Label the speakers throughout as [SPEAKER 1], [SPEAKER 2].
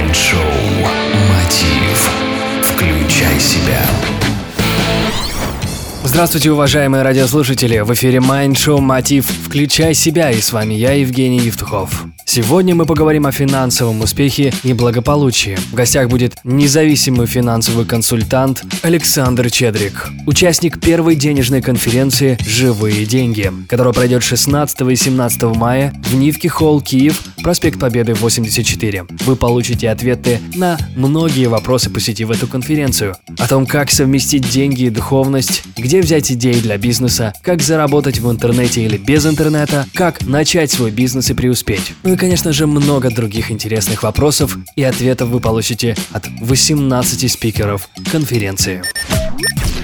[SPEAKER 1] Майнд-шоу «Мотив». Включай себя.
[SPEAKER 2] Здравствуйте, уважаемые радиослушатели! В эфире Mind Show «Мотив. Включай себя» и с вами я, Евгений Евтухов. Сегодня мы поговорим о финансовом успехе и благополучии. В гостях будет независимый финансовый консультант Александр Чедрик, участник первой денежной конференции «Живые деньги», которая пройдет 16 и 17 мая в Нивке Холл, Киев, проспект Победы 84. Вы получите ответы на многие вопросы, посетив эту конференцию. О том, как совместить деньги и духовность, где взять идеи для бизнеса, как заработать в интернете или без интернета, как начать свой бизнес и преуспеть. Ну и конечно же, много других интересных вопросов и ответов вы получите от 18 спикеров конференции.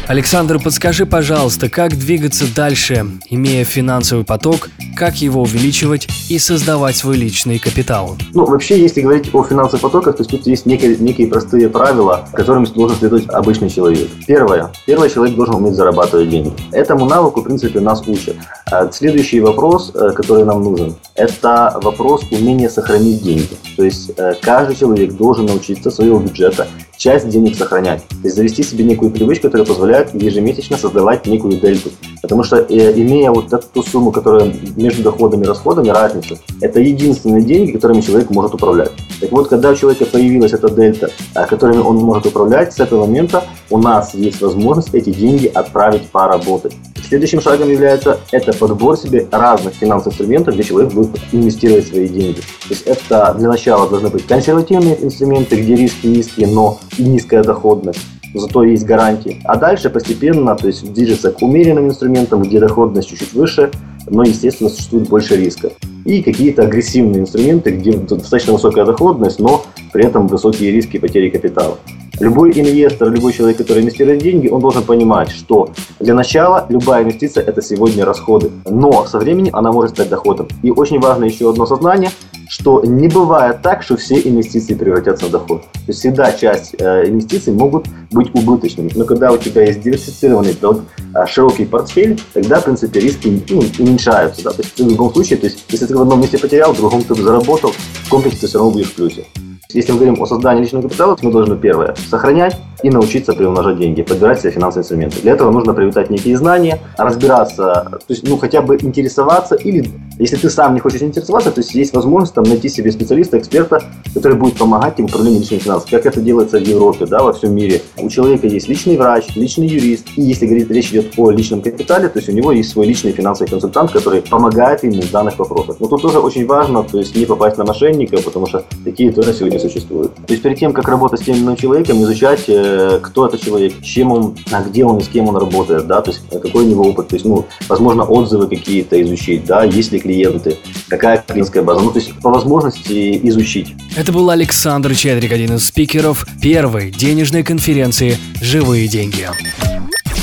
[SPEAKER 2] Александр, подскажи, пожалуйста, как двигаться дальше, имея финансовый поток, как его увеличивать и создавать свой личный капитал?
[SPEAKER 3] Ну, вообще, если говорить о финансовых потоках, то тут есть некие, некие простые правила, которым должен следовать обычный человек. Первое. Первый человек должен уметь зарабатывать деньги. Этому навыку, в принципе, нас учат. А следующий вопрос, э, который нам нужен, это вопрос умения сохранить деньги. То есть э, каждый человек должен научиться своего бюджета часть денег сохранять. То есть завести себе некую привычку, которая позволяет ежемесячно создавать некую дельту. Потому что э, имея вот эту сумму, которая между доходами и расходами, разница, это единственные деньги, которыми человек может управлять. Так вот, когда у человека появилась эта дельта, а, которыми он может управлять, с этого момента у нас есть возможность эти деньги отправить поработать. Следующим шагом является это подбор себе разных финансовых инструментов, где человек будет инвестировать свои деньги. То есть это для начала должны быть консервативные инструменты, где риски низкие, но и низкая доходность зато есть гарантии. А дальше постепенно то есть, движется к умеренным инструментам, где доходность чуть-чуть выше, но, естественно, существует больше риска. И какие-то агрессивные инструменты, где достаточно высокая доходность, но при этом высокие риски потери капитала. Любой инвестор, любой человек, который инвестирует деньги, он должен понимать, что для начала любая инвестиция – это сегодня расходы, но со временем она может стать доходом. И очень важно еще одно сознание, что не бывает так, что все инвестиции превратятся в доход. То есть всегда часть э, инвестиций могут быть убыточными. Но когда у тебя есть диверсифицированный э, широкий портфель, тогда, в принципе, риски ну, уменьшаются. Да? То есть в любом случае, то есть, если ты в одном месте потерял, в другом ты заработал, в комплексе ты все равно будешь в плюсе. Если мы говорим о создании личного капитала, то мы должны первое – сохранять и научиться приумножать деньги, подбирать себе финансовые инструменты. Для этого нужно приобретать некие знания, разбираться, то есть, ну, хотя бы интересоваться, или если ты сам не хочешь интересоваться, то есть есть возможность там, найти себе специалиста, эксперта, который будет помогать тебе в управлении личными финансами, как это делается в Европе, да, во всем мире. У человека есть личный врач, личный юрист, и если говорить, речь идет о личном капитале, то есть у него есть свой личный финансовый консультант, который помогает ему в данных вопросах. Но тут тоже очень важно, то есть не попасть на мошенника, потому что такие тоже сегодня существуют. То есть перед тем, как работать с тем или иным человеком, изучать э, кто это человек, чем он, а где он и с кем он работает, да, то есть э, какой у него опыт, то есть, ну, возможно, отзывы какие-то изучить, да, есть ли клиенты, какая клиентская база, ну, то есть по возможности изучить.
[SPEAKER 2] Это был Александр Чедрик, один из спикеров первой денежной конференции «Живые деньги».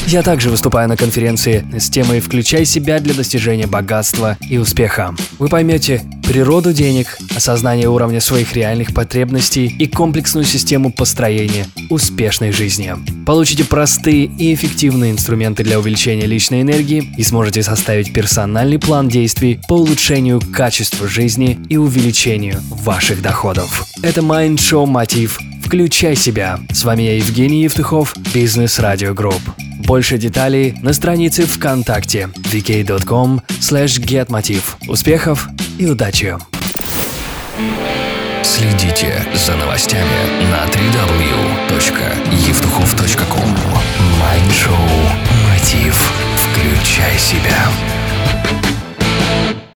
[SPEAKER 2] Я также выступаю на конференции с темой «Включай себя для достижения богатства и успеха». Вы поймете природу денег, осознание уровня своих реальных потребностей и комплексную систему построения успешной жизни. Получите простые и эффективные инструменты для увеличения личной энергии и сможете составить персональный план действий по улучшению качества жизни и увеличению ваших доходов. Это Mind Show Мотив. Включай себя. С вами я Евгений Евтухов, Бизнес Радио Групп. Больше деталей на странице ВКонтакте vk.com slash getmotiv. Успехов и удачи!
[SPEAKER 1] Следите за новостями на www.evtuchov.com